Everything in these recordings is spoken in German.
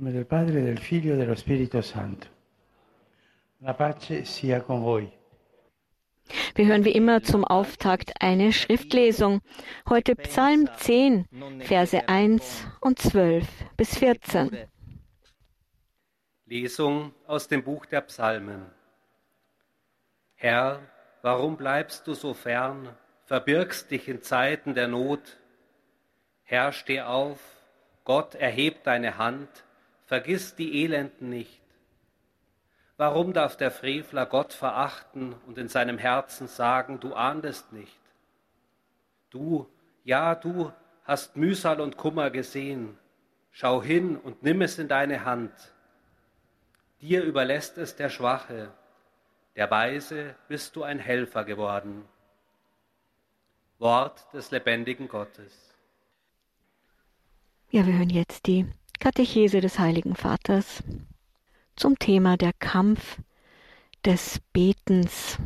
nome del Padre, del Figlio e dello Spirito Santo. La pace sia con voi. Wir hören wie immer zum Auftakt eine Schriftlesung. Heute Psalm 10, Verse 1 und 12 bis 14. Lesung aus dem Buch der Psalmen. Herr, warum bleibst du so fern, verbirgst dich in Zeiten der Not? Herr, steh auf, Gott erhebt deine Hand, vergiss die Elenden nicht. Warum darf der Frevler Gott verachten und in seinem Herzen sagen, du ahndest nicht? Du, ja, du hast Mühsal und Kummer gesehen. Schau hin und nimm es in deine Hand. Dir überlässt es der Schwache, der Weise bist du ein Helfer geworden. Wort des lebendigen Gottes. Ja, wir hören jetzt die Katechese des Heiligen Vaters zum Thema der Kampf des Betens.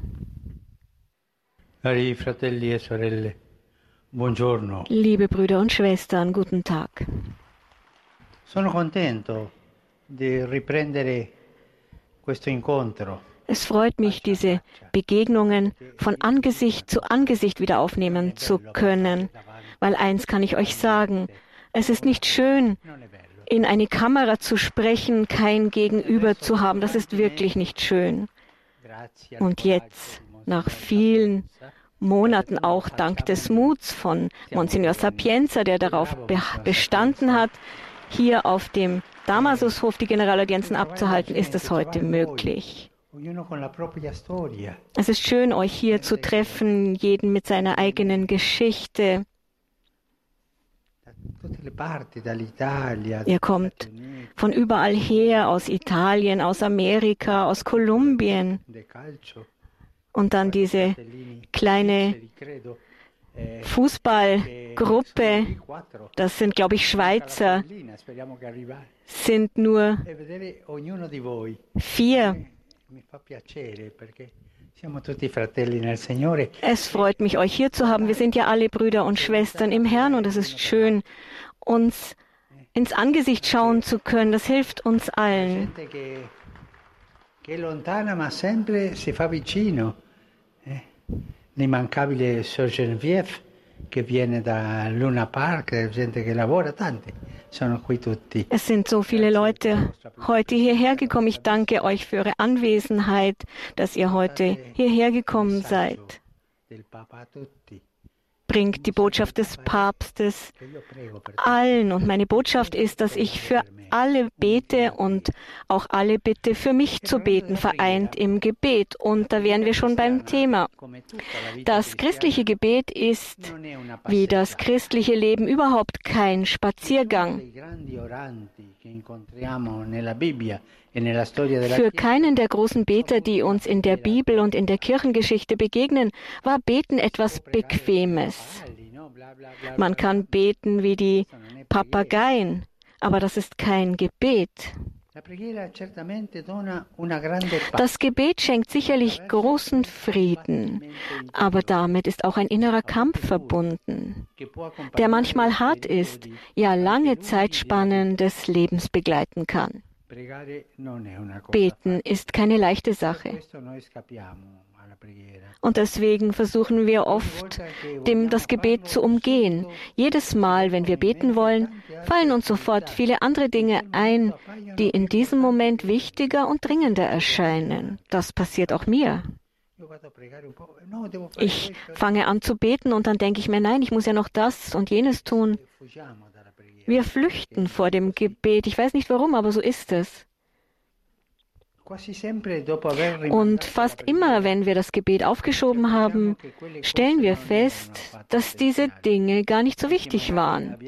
E sorelle, buongiorno. Liebe Brüder und Schwestern, guten Tag. Sono contento di riprendere questo incontro. Es freut mich, diese Begegnungen von Angesicht zu Angesicht wieder aufnehmen zu können, weil eins kann ich euch sagen, es ist nicht schön, in eine Kamera zu sprechen, kein Gegenüber zu haben. Das ist wirklich nicht schön. Und jetzt, nach vielen Monaten auch dank des Muts von Monsignor Sapienza, der darauf bestanden hat, hier auf dem Damasushof die Generalaudienzen abzuhalten, ist es heute möglich. Es ist schön, euch hier zu treffen, jeden mit seiner eigenen Geschichte. Ihr kommt von überall her, aus Italien, aus Amerika, aus Kolumbien. Und dann diese kleine Fußballgruppe, das sind, glaube ich, Schweizer, sind nur vier. Es freut mich, euch hier zu haben. Wir sind ja alle Brüder und Schwestern im Herrn und es ist schön, uns ins Angesicht schauen zu können. Das hilft uns allen. L'immancabile Sir Geneviève che viene da Luna Park, gente che lavora, tanti. Es sind so viele Leute heute hierher gekommen. Ich danke euch für eure Anwesenheit, dass ihr heute hierher gekommen seid. Bringt die Botschaft des Papstes allen. Und meine Botschaft ist, dass ich für alle bete und auch alle bitte, für mich zu beten, vereint im Gebet. Und da wären wir schon beim Thema. Das christliche Gebet ist, wie das christliche Leben, überhaupt kein Spaziergang. Für keinen der großen Beter, die uns in der Bibel und in der Kirchengeschichte begegnen, war Beten etwas Bequemes. Man kann beten wie die Papageien, aber das ist kein Gebet. Das Gebet schenkt sicherlich großen Frieden, aber damit ist auch ein innerer Kampf verbunden, der manchmal hart ist, ja lange Zeitspannen des Lebens begleiten kann. Beten ist keine leichte Sache. Und deswegen versuchen wir oft, dem das Gebet zu umgehen. Jedes Mal, wenn wir beten wollen, fallen uns sofort viele andere Dinge ein, die in diesem Moment wichtiger und dringender erscheinen. Das passiert auch mir. Ich fange an zu beten und dann denke ich mir, nein, ich muss ja noch das und jenes tun. Wir flüchten vor dem Gebet. Ich weiß nicht warum, aber so ist es. Und fast immer, wenn wir das Gebet aufgeschoben haben, stellen wir fest, dass diese Dinge gar nicht so wichtig waren.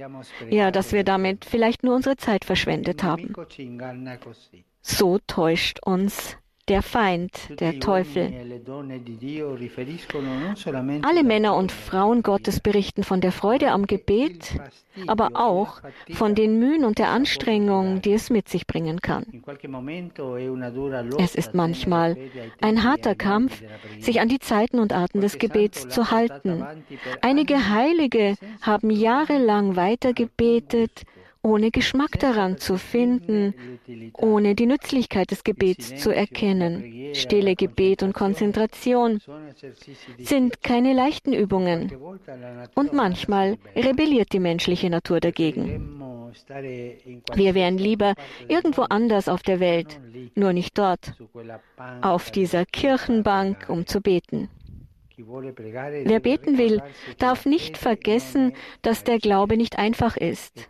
Ja, dass wir damit vielleicht nur unsere Zeit verschwendet haben. So täuscht uns der Feind, der Teufel. Alle Männer und Frauen Gottes berichten von der Freude am Gebet, aber auch von den Mühen und der Anstrengung, die es mit sich bringen kann. Es ist manchmal ein harter Kampf, sich an die Zeiten und Arten des Gebets zu halten. Einige Heilige haben jahrelang weiter gebetet ohne Geschmack daran zu finden, ohne die Nützlichkeit des Gebets zu erkennen. Stille Gebet und Konzentration sind keine leichten Übungen und manchmal rebelliert die menschliche Natur dagegen. Wir wären lieber irgendwo anders auf der Welt, nur nicht dort, auf dieser Kirchenbank, um zu beten. Wer beten will, darf nicht vergessen, dass der Glaube nicht einfach ist,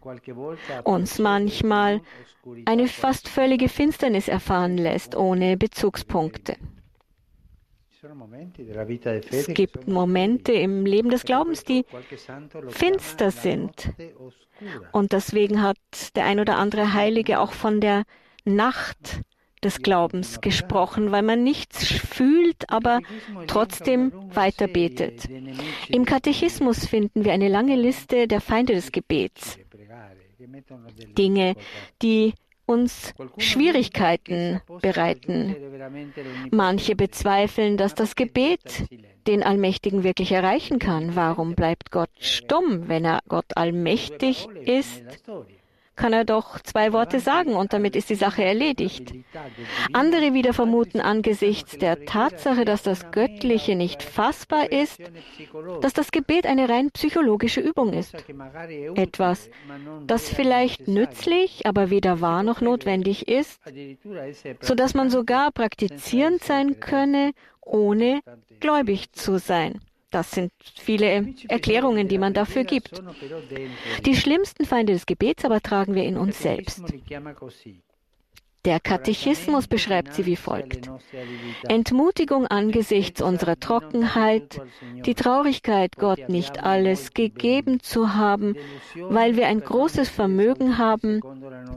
uns manchmal eine fast völlige Finsternis erfahren lässt, ohne Bezugspunkte. Es gibt Momente im Leben des Glaubens, die finster sind. Und deswegen hat der ein oder andere Heilige auch von der Nacht des Glaubens gesprochen, weil man nichts fühlt, aber trotzdem weiter betet. Im Katechismus finden wir eine lange Liste der Feinde des Gebets. Dinge, die uns Schwierigkeiten bereiten. Manche bezweifeln, dass das Gebet den Allmächtigen wirklich erreichen kann. Warum bleibt Gott stumm, wenn er Gott allmächtig ist? Kann er doch zwei Worte sagen und damit ist die Sache erledigt. Andere wieder vermuten angesichts der Tatsache, dass das Göttliche nicht fassbar ist, dass das Gebet eine rein psychologische Übung ist. Etwas, das vielleicht nützlich, aber weder wahr noch notwendig ist, so dass man sogar praktizierend sein könne, ohne gläubig zu sein. Das sind viele Erklärungen, die man dafür gibt. Die schlimmsten Feinde des Gebets aber tragen wir in uns selbst. Der Katechismus beschreibt sie wie folgt. Entmutigung angesichts unserer Trockenheit, die Traurigkeit, Gott nicht alles gegeben zu haben, weil wir ein großes Vermögen haben,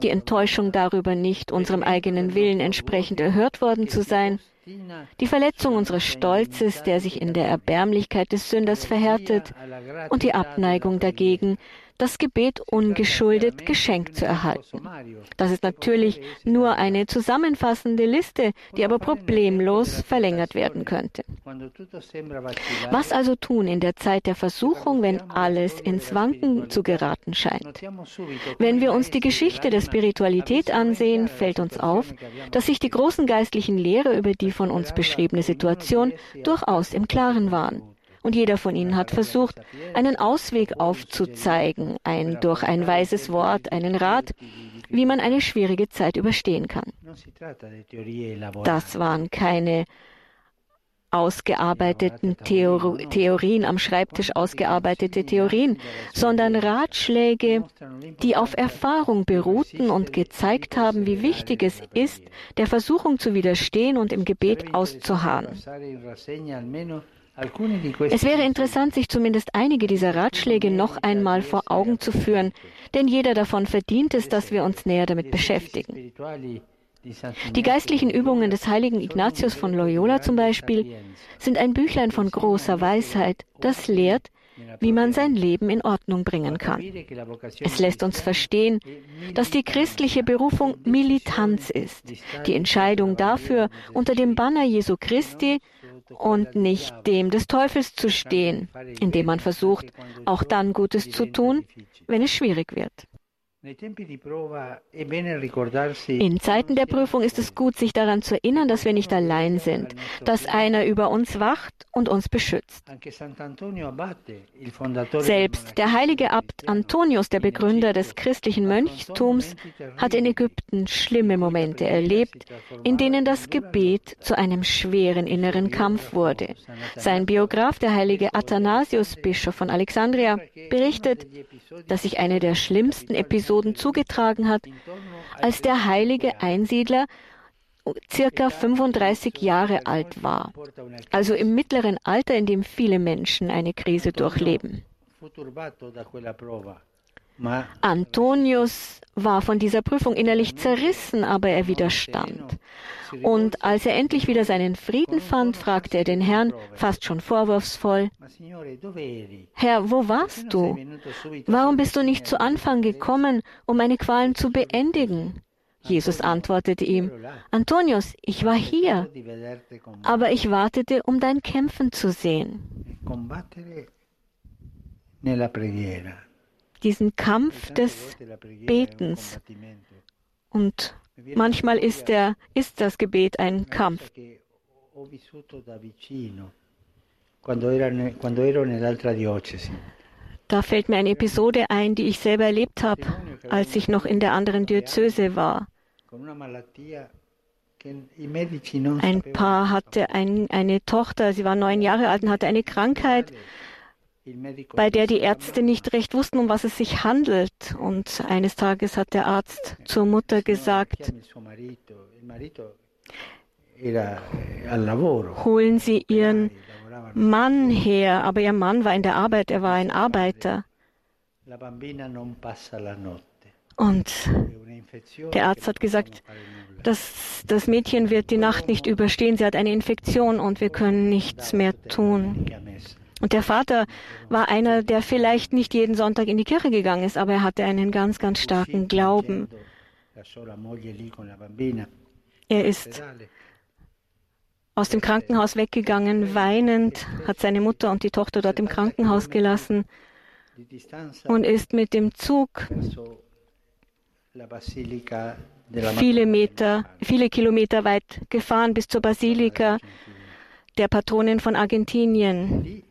die Enttäuschung darüber nicht unserem eigenen Willen entsprechend erhört worden zu sein, die Verletzung unseres Stolzes, der sich in der Erbärmlichkeit des Sünders verhärtet, und die Abneigung dagegen, das Gebet ungeschuldet geschenkt zu erhalten. Das ist natürlich nur eine zusammenfassende Liste, die aber problemlos verlängert werden könnte. Was also tun in der Zeit der Versuchung, wenn alles ins Wanken zu geraten scheint? Wenn wir uns die Geschichte der Spiritualität ansehen, fällt uns auf, dass sich die großen geistlichen Lehre über die von uns beschriebene Situation durchaus im Klaren waren. Und jeder von ihnen hat versucht, einen Ausweg aufzuzeigen, ein durch ein weises Wort, einen Rat, wie man eine schwierige Zeit überstehen kann. Das waren keine ausgearbeiteten Theor Theorien, am Schreibtisch ausgearbeitete Theorien, sondern Ratschläge, die auf Erfahrung beruhten und gezeigt haben, wie wichtig es ist, der Versuchung zu widerstehen und im Gebet auszuharren. Es wäre interessant, sich zumindest einige dieser Ratschläge noch einmal vor Augen zu führen, denn jeder davon verdient es, dass wir uns näher damit beschäftigen. Die geistlichen Übungen des heiligen Ignatius von Loyola zum Beispiel sind ein Büchlein von großer Weisheit, das lehrt, wie man sein Leben in Ordnung bringen kann. Es lässt uns verstehen, dass die christliche Berufung Militanz ist, die Entscheidung dafür, unter dem Banner Jesu Christi und nicht dem des Teufels zu stehen, indem man versucht, auch dann Gutes zu tun, wenn es schwierig wird. In Zeiten der Prüfung ist es gut, sich daran zu erinnern, dass wir nicht allein sind, dass einer über uns wacht und uns beschützt. Selbst der heilige Abt Antonius, der Begründer des christlichen Mönchtums, hat in Ägypten schlimme Momente erlebt, in denen das Gebet zu einem schweren inneren Kampf wurde. Sein Biograf, der heilige Athanasius, Bischof von Alexandria, berichtet, dass sich eine der schlimmsten Episoden zugetragen hat, als der heilige Einsiedler circa 35 Jahre alt war, also im mittleren Alter, in dem viele Menschen eine Krise durchleben. Antonius war von dieser Prüfung innerlich zerrissen, aber er widerstand. Und als er endlich wieder seinen Frieden fand, fragte er den Herrn, fast schon vorwurfsvoll, Herr, wo warst du? Warum bist du nicht zu Anfang gekommen, um meine Qualen zu beendigen? Jesus antwortete ihm, Antonius, ich war hier, aber ich wartete, um dein Kämpfen zu sehen. Diesen Kampf des Betens. Und manchmal ist, der, ist das Gebet ein Kampf. Da fällt mir eine Episode ein, die ich selber erlebt habe, als ich noch in der anderen Diözese war. Ein Paar hatte ein, eine Tochter, sie war neun Jahre alt und hatte eine Krankheit, bei der die Ärzte nicht recht wussten, um was es sich handelt. Und eines Tages hat der Arzt zur Mutter gesagt, holen Sie Ihren Mann her, aber ihr Mann war in der Arbeit, er war ein Arbeiter. Und der Arzt hat gesagt, das, das Mädchen wird die Nacht nicht überstehen, sie hat eine Infektion und wir können nichts mehr tun. Und der Vater war einer, der vielleicht nicht jeden Sonntag in die Kirche gegangen ist, aber er hatte einen ganz, ganz starken Glauben. Er ist aus dem Krankenhaus weggegangen, weinend, hat seine Mutter und die Tochter dort im Krankenhaus gelassen und ist mit dem Zug viele Meter, viele Kilometer weit gefahren bis zur Basilika der Patronin von Argentinien.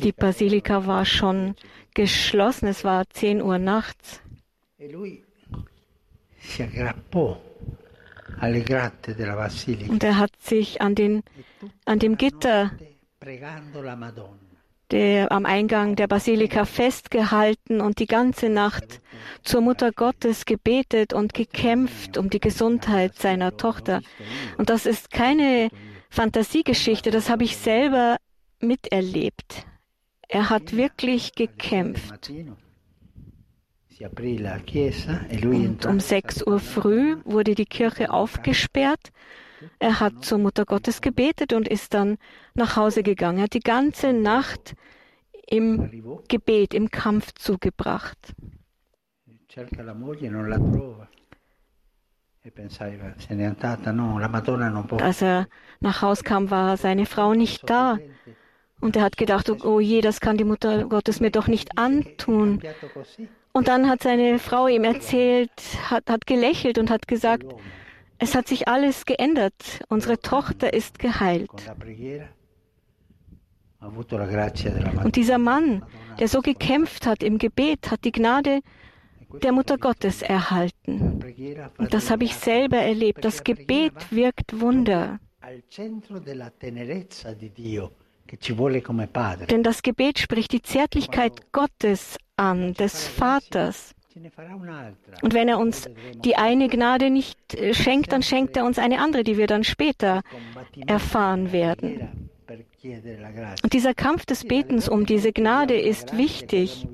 Die Basilika war schon geschlossen, es war 10 Uhr nachts. Und er hat sich an, den, an dem Gitter der, am Eingang der Basilika festgehalten und die ganze Nacht zur Mutter Gottes gebetet und gekämpft um die Gesundheit seiner Tochter. Und das ist keine Fantasiegeschichte, das habe ich selber miterlebt. Er hat wirklich gekämpft. Und um 6 Uhr früh wurde die Kirche aufgesperrt. Er hat zur Mutter Gottes gebetet und ist dann nach Hause gegangen. Er hat die ganze Nacht im Gebet, im Kampf zugebracht. Als er nach Hause kam, war seine Frau nicht da. Und er hat gedacht, oh je, das kann die Mutter Gottes mir doch nicht antun. Und dann hat seine Frau ihm erzählt, hat, hat gelächelt und hat gesagt, es hat sich alles geändert. Unsere Tochter ist geheilt. Und dieser Mann, der so gekämpft hat im Gebet, hat die Gnade der Mutter Gottes erhalten. Und das habe ich selber erlebt. Das Gebet wirkt Wunder. Denn das Gebet spricht die Zärtlichkeit Gottes an, des Vaters. Und wenn er uns die eine Gnade nicht äh, schenkt, dann schenkt er uns eine andere, die wir dann später erfahren werden. Und dieser Kampf des Betens um diese Gnade ist wichtig.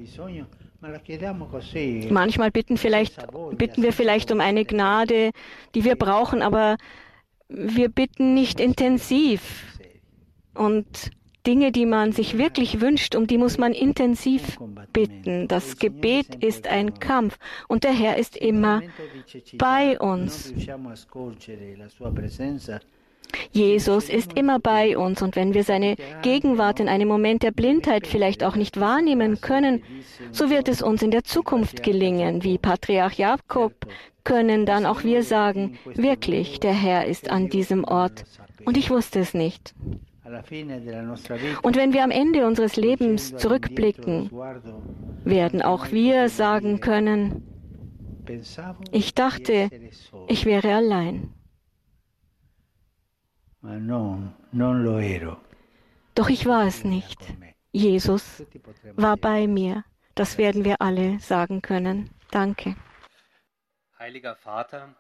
Manchmal bitten, vielleicht, bitten wir vielleicht um eine Gnade, die wir brauchen, aber wir bitten nicht intensiv. Und Dinge, die man sich wirklich wünscht, um die muss man intensiv bitten. Das Gebet ist ein Kampf und der Herr ist immer bei uns. Jesus ist immer bei uns und wenn wir seine Gegenwart in einem Moment der Blindheit vielleicht auch nicht wahrnehmen können, so wird es uns in der Zukunft gelingen. Wie Patriarch Jakob können dann auch wir sagen, wirklich, der Herr ist an diesem Ort und ich wusste es nicht. Und wenn wir am Ende unseres Lebens zurückblicken, werden auch wir sagen können, ich dachte, ich wäre allein. Doch ich war es nicht. Jesus war bei mir. Das werden wir alle sagen können. Danke. Heiliger Vater,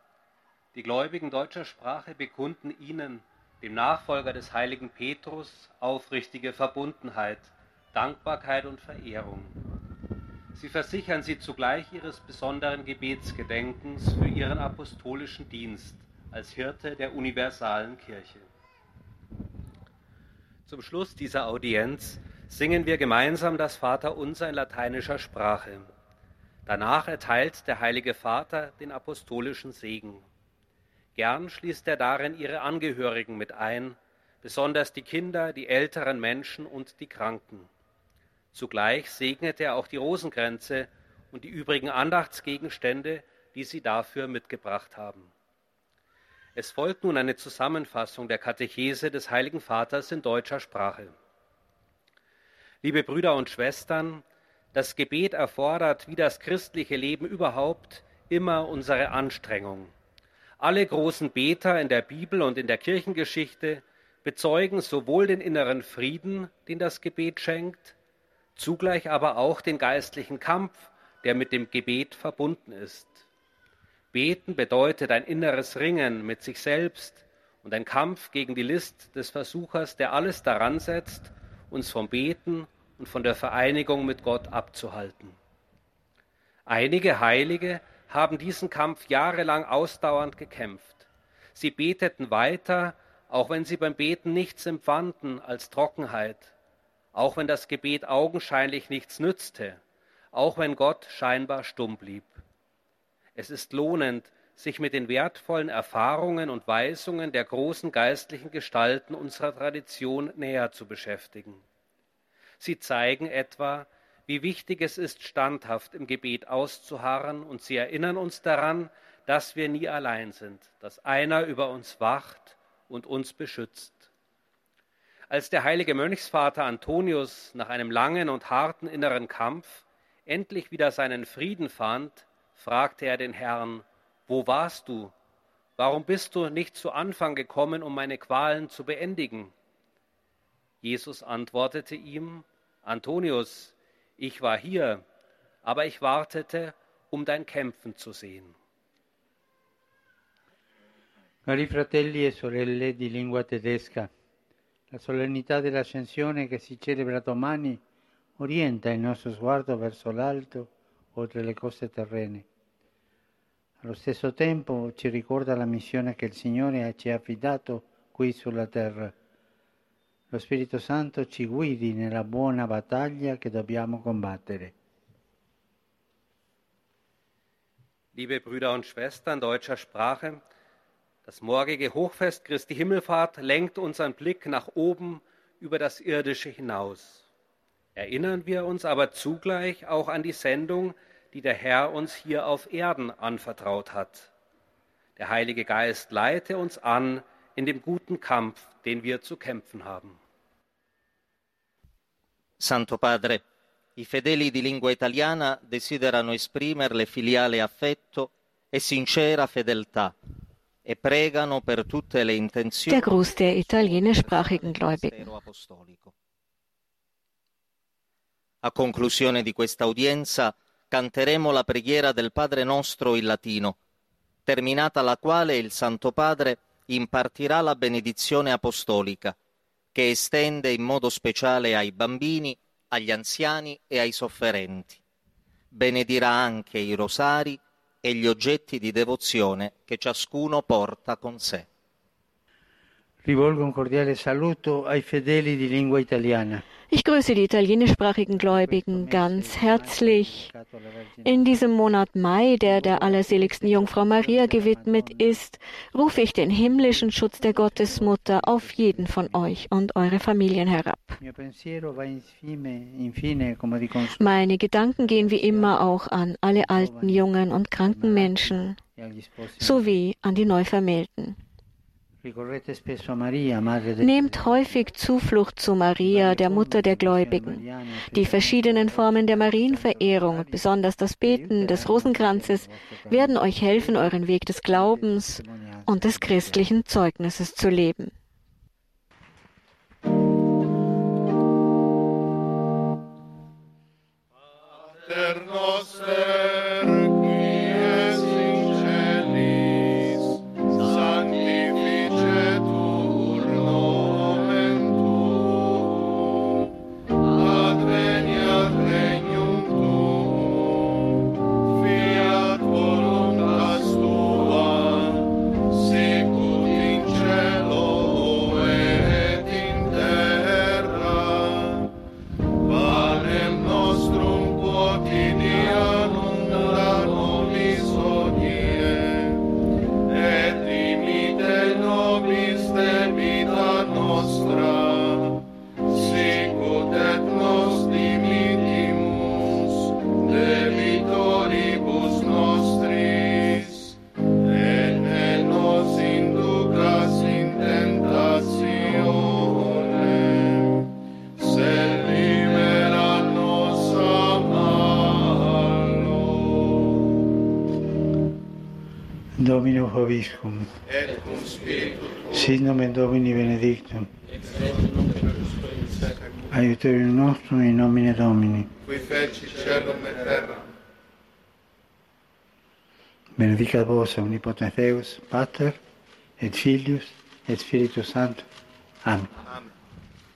die Gläubigen deutscher Sprache bekunden Ihnen dem Nachfolger des heiligen Petrus, aufrichtige Verbundenheit, Dankbarkeit und Verehrung. Sie versichern sie zugleich ihres besonderen Gebetsgedenkens für ihren apostolischen Dienst als Hirte der universalen Kirche. Zum Schluss dieser Audienz singen wir gemeinsam das Vaterunser in lateinischer Sprache. Danach erteilt der Heilige Vater den apostolischen Segen. Gern schließt er darin ihre Angehörigen mit ein, besonders die Kinder, die älteren Menschen und die Kranken. Zugleich segnete er auch die Rosenkränze und die übrigen Andachtsgegenstände, die sie dafür mitgebracht haben. Es folgt nun eine Zusammenfassung der Katechese des Heiligen Vaters in deutscher Sprache. Liebe Brüder und Schwestern, das Gebet erfordert, wie das christliche Leben überhaupt, immer unsere Anstrengung. Alle großen Beter in der Bibel und in der Kirchengeschichte bezeugen sowohl den inneren Frieden, den das Gebet schenkt, zugleich aber auch den geistlichen Kampf, der mit dem Gebet verbunden ist. Beten bedeutet ein inneres Ringen mit sich selbst und ein Kampf gegen die List des Versuchers, der alles daran setzt, uns vom Beten und von der Vereinigung mit Gott abzuhalten. Einige Heilige haben diesen Kampf jahrelang ausdauernd gekämpft. Sie beteten weiter, auch wenn sie beim Beten nichts empfanden als Trockenheit, auch wenn das Gebet augenscheinlich nichts nützte, auch wenn Gott scheinbar stumm blieb. Es ist lohnend, sich mit den wertvollen Erfahrungen und Weisungen der großen geistlichen Gestalten unserer Tradition näher zu beschäftigen. Sie zeigen etwa, wie wichtig es ist, standhaft im Gebet auszuharren, und sie erinnern uns daran, dass wir nie allein sind, dass einer über uns wacht und uns beschützt. Als der heilige Mönchsvater Antonius nach einem langen und harten inneren Kampf endlich wieder seinen Frieden fand, fragte er den Herrn, wo warst du? Warum bist du nicht zu Anfang gekommen, um meine Qualen zu beendigen? Jesus antwortete ihm, Antonius, ich war hier, aber ich wartete, um dein Kämpfen zu sehen. Cari fratelli e sorelle di lingua tedesca, la solennità dell'ascensione che si celebra domani orienta il nostro sguardo verso l'alto, oltre le cose terrene. Allo stesso tempo ci ricorda la missione che il Signore ci ha affidato qui sulla terra. Lo Spirito Santo ci guidi nella buona battaglia che dobbiamo combattere. Liebe Brüder und Schwestern deutscher Sprache, Das morgige Hochfest Christi Himmelfahrt lenkt unseren Blick nach oben über das Irdische hinaus. Erinnern wir uns aber zugleich auch an die Sendung, die der Herr uns hier auf Erden anvertraut hat. Der Heilige Geist leite uns an in dem guten Kampf, den wir zu kämpfen haben. Santo Padre, i fedeli di lingua italiana desiderano esprimerle filiale affetto e sincera fedeltà E der Gruß der italienischsprachigen Gläubigen. A conclusione di questa udienza canteremo la preghiera del Padre nostro in latino, terminata la quale il Santo Padre impartirà la benedizione apostolica, che estende in modo speciale ai bambini, agli anziani e ai sofferenti. Benedirà anche i rosari e gli oggetti di devozione che ciascuno porta con sé. Rivolgo un cordiale saluto ai fedeli di lingua italiana. Ich grüße die italienischsprachigen Gläubigen ganz herzlich. In diesem Monat Mai, der der allerseligsten Jungfrau Maria gewidmet ist, rufe ich den himmlischen Schutz der Gottesmutter auf jeden von euch und eure Familien herab. Meine Gedanken gehen wie immer auch an alle alten, jungen und kranken Menschen sowie an die Neuvermählten. Nehmt häufig Zuflucht zu Maria, der Mutter der Gläubigen. Die verschiedenen Formen der Marienverehrung und besonders das Beten des Rosenkranzes werden euch helfen, euren Weg des Glaubens und des christlichen Zeugnisses zu leben. Pater Hoviscum. et cum spiritu tuo, Sit nomen Domini benedictum. et Aiuterium nostrum in nomine Domini. qui feci celum et terra. Benedicat vos omnipotens Deus, Pater, et Filius, et Spiritus Sanctus. Amen. Amen.